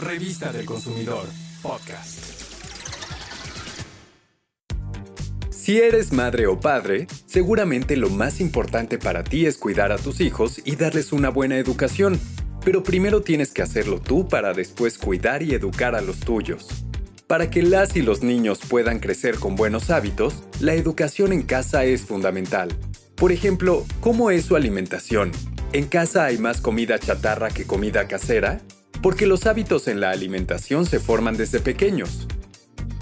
Revista del Consumidor, podcast. Si eres madre o padre, seguramente lo más importante para ti es cuidar a tus hijos y darles una buena educación. Pero primero tienes que hacerlo tú para después cuidar y educar a los tuyos. Para que las y los niños puedan crecer con buenos hábitos, la educación en casa es fundamental. Por ejemplo, ¿cómo es su alimentación? ¿En casa hay más comida chatarra que comida casera? Porque los hábitos en la alimentación se forman desde pequeños.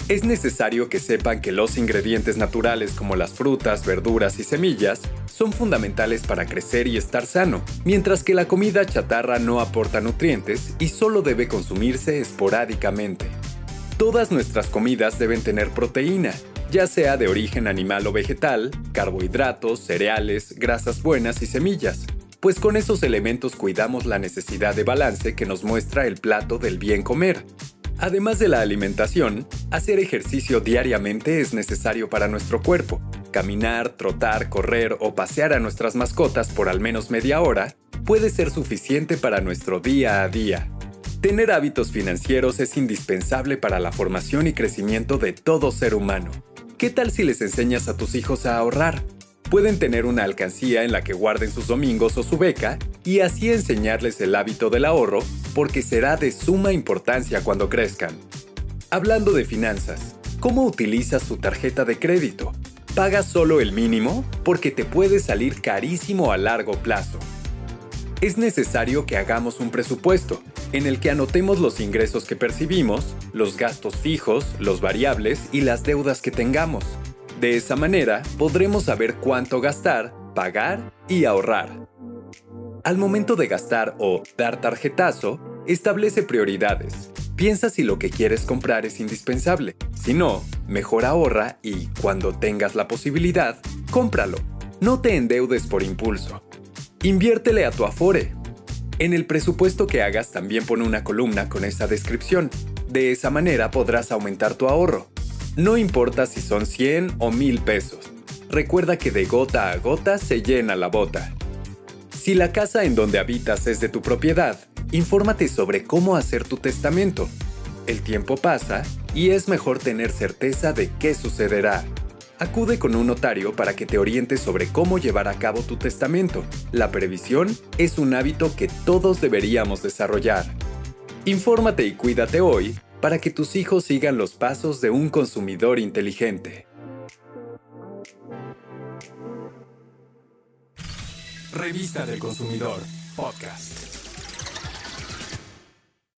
Es necesario que sepan que los ingredientes naturales como las frutas, verduras y semillas son fundamentales para crecer y estar sano, mientras que la comida chatarra no aporta nutrientes y solo debe consumirse esporádicamente. Todas nuestras comidas deben tener proteína, ya sea de origen animal o vegetal, carbohidratos, cereales, grasas buenas y semillas, pues con esos elementos cuidamos la necesidad de balance que nos muestra el plato del bien comer. Además de la alimentación, hacer ejercicio diariamente es necesario para nuestro cuerpo. Caminar, trotar, correr o pasear a nuestras mascotas por al menos media hora puede ser suficiente para nuestro día a día. Tener hábitos financieros es indispensable para la formación y crecimiento de todo ser humano. ¿Qué tal si les enseñas a tus hijos a ahorrar? Pueden tener una alcancía en la que guarden sus domingos o su beca y así enseñarles el hábito del ahorro porque será de suma importancia cuando crezcan. Hablando de finanzas, ¿cómo utilizas tu tarjeta de crédito? ¿Pagas solo el mínimo? Porque te puede salir carísimo a largo plazo. Es necesario que hagamos un presupuesto en el que anotemos los ingresos que percibimos, los gastos fijos, los variables y las deudas que tengamos. De esa manera podremos saber cuánto gastar, pagar y ahorrar. Al momento de gastar o dar tarjetazo, establece prioridades. Piensa si lo que quieres comprar es indispensable. Si no, mejor ahorra y, cuando tengas la posibilidad, cómpralo. No te endeudes por impulso. Inviértele a tu Afore en el presupuesto que hagas también pone una columna con esa descripción. De esa manera podrás aumentar tu ahorro. No importa si son 100 o 1000 pesos. Recuerda que de gota a gota se llena la bota. Si la casa en donde habitas es de tu propiedad, infórmate sobre cómo hacer tu testamento. El tiempo pasa y es mejor tener certeza de qué sucederá. Acude con un notario para que te oriente sobre cómo llevar a cabo tu testamento. La previsión es un hábito que todos deberíamos desarrollar. Infórmate y cuídate hoy para que tus hijos sigan los pasos de un consumidor inteligente. Revista del Consumidor, podcast.